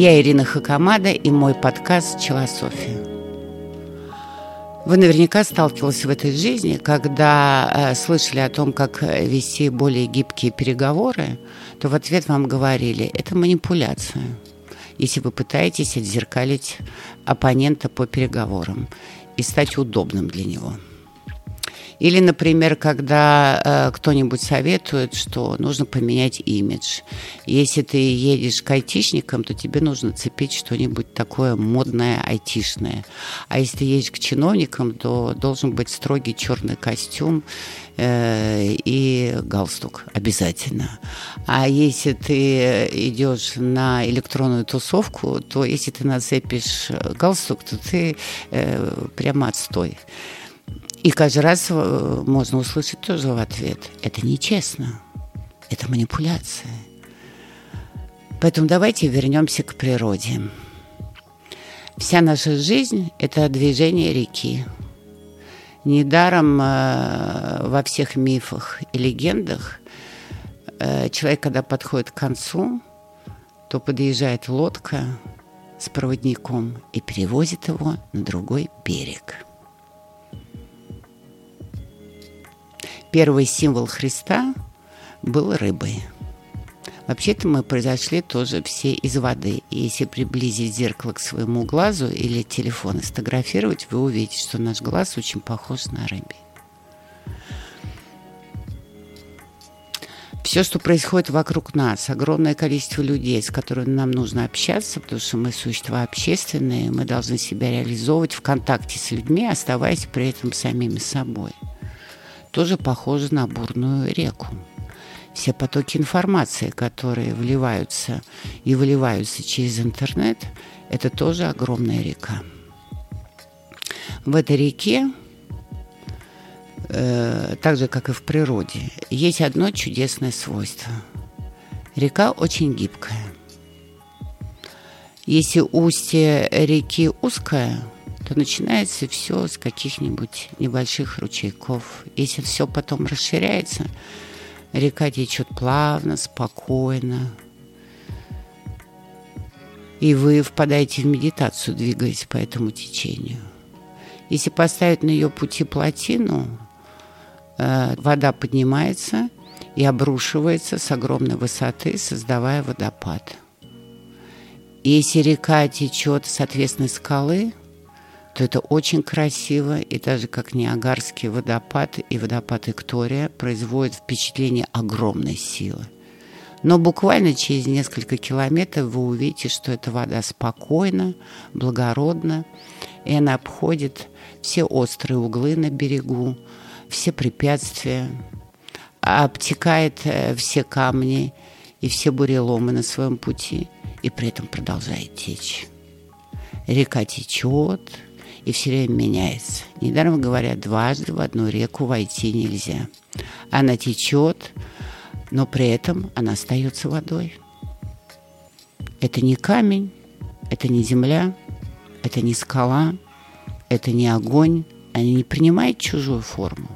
Я Ирина Хакамада и мой подкаст «Челософия». Вы наверняка сталкивались в этой жизни, когда э, слышали о том, как вести более гибкие переговоры, то в ответ вам говорили «это манипуляция», если вы пытаетесь отзеркалить оппонента по переговорам и стать удобным для него – или, например, когда э, кто-нибудь советует, что нужно поменять имидж. Если ты едешь к айтишникам, то тебе нужно цепить что-нибудь такое модное, айтишное. А если ты едешь к чиновникам, то должен быть строгий черный костюм э, и галстук обязательно. А если ты идешь на электронную тусовку, то если ты нацепишь галстук, то ты э, прямо отстой. И каждый раз э, можно услышать тоже в ответ. Это нечестно. Это манипуляция. Поэтому давайте вернемся к природе. Вся наша жизнь – это движение реки. Недаром э, во всех мифах и легендах э, человек, когда подходит к концу, то подъезжает лодка с проводником и перевозит его на другой берег – первый символ Христа был рыбой. Вообще-то мы произошли тоже все из воды. И если приблизить зеркало к своему глазу или телефон и сфотографировать, вы увидите, что наш глаз очень похож на рыбе. Все, что происходит вокруг нас, огромное количество людей, с которыми нам нужно общаться, потому что мы существа общественные, мы должны себя реализовывать в контакте с людьми, оставаясь при этом самими собой – тоже похоже на бурную реку. Все потоки информации, которые вливаются и выливаются через интернет, это тоже огромная река. В этой реке, э, так же как и в природе, есть одно чудесное свойство. Река очень гибкая. Если устье реки узкое – то начинается все с каких-нибудь небольших ручейков. Если все потом расширяется, река течет плавно, спокойно. И вы впадаете в медитацию, двигаясь по этому течению. Если поставить на ее пути плотину, э, вода поднимается и обрушивается с огромной высоты, создавая водопад. Если река течет с ответственной скалы – то это очень красиво, и даже как Ниагарский водопад и водопад Виктория производят впечатление огромной силы. Но буквально через несколько километров вы увидите, что эта вода спокойна, благородна, и она обходит все острые углы на берегу, все препятствия, обтекает э, все камни и все буреломы на своем пути, и при этом продолжает течь. Река течет, и все время меняется. Недаром говорят, дважды в одну реку войти нельзя. Она течет, но при этом она остается водой. Это не камень, это не земля, это не скала, это не огонь. Она не принимает чужую форму.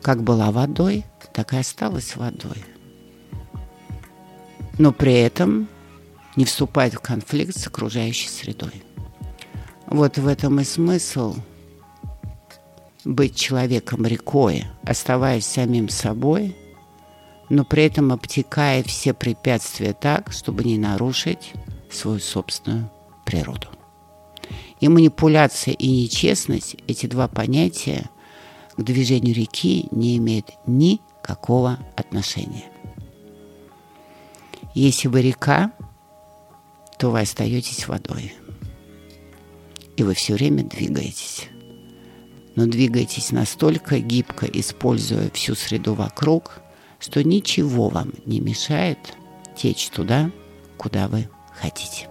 Как была водой, так и осталась водой. Но при этом не вступает в конфликт с окружающей средой. Вот в этом и смысл быть человеком рекой, оставаясь самим собой, но при этом обтекая все препятствия так, чтобы не нарушить свою собственную природу. И манипуляция и нечестность, эти два понятия к движению реки не имеют никакого отношения. Если вы река, то вы остаетесь водой и вы все время двигаетесь. Но двигаетесь настолько гибко, используя всю среду вокруг, что ничего вам не мешает течь туда, куда вы хотите.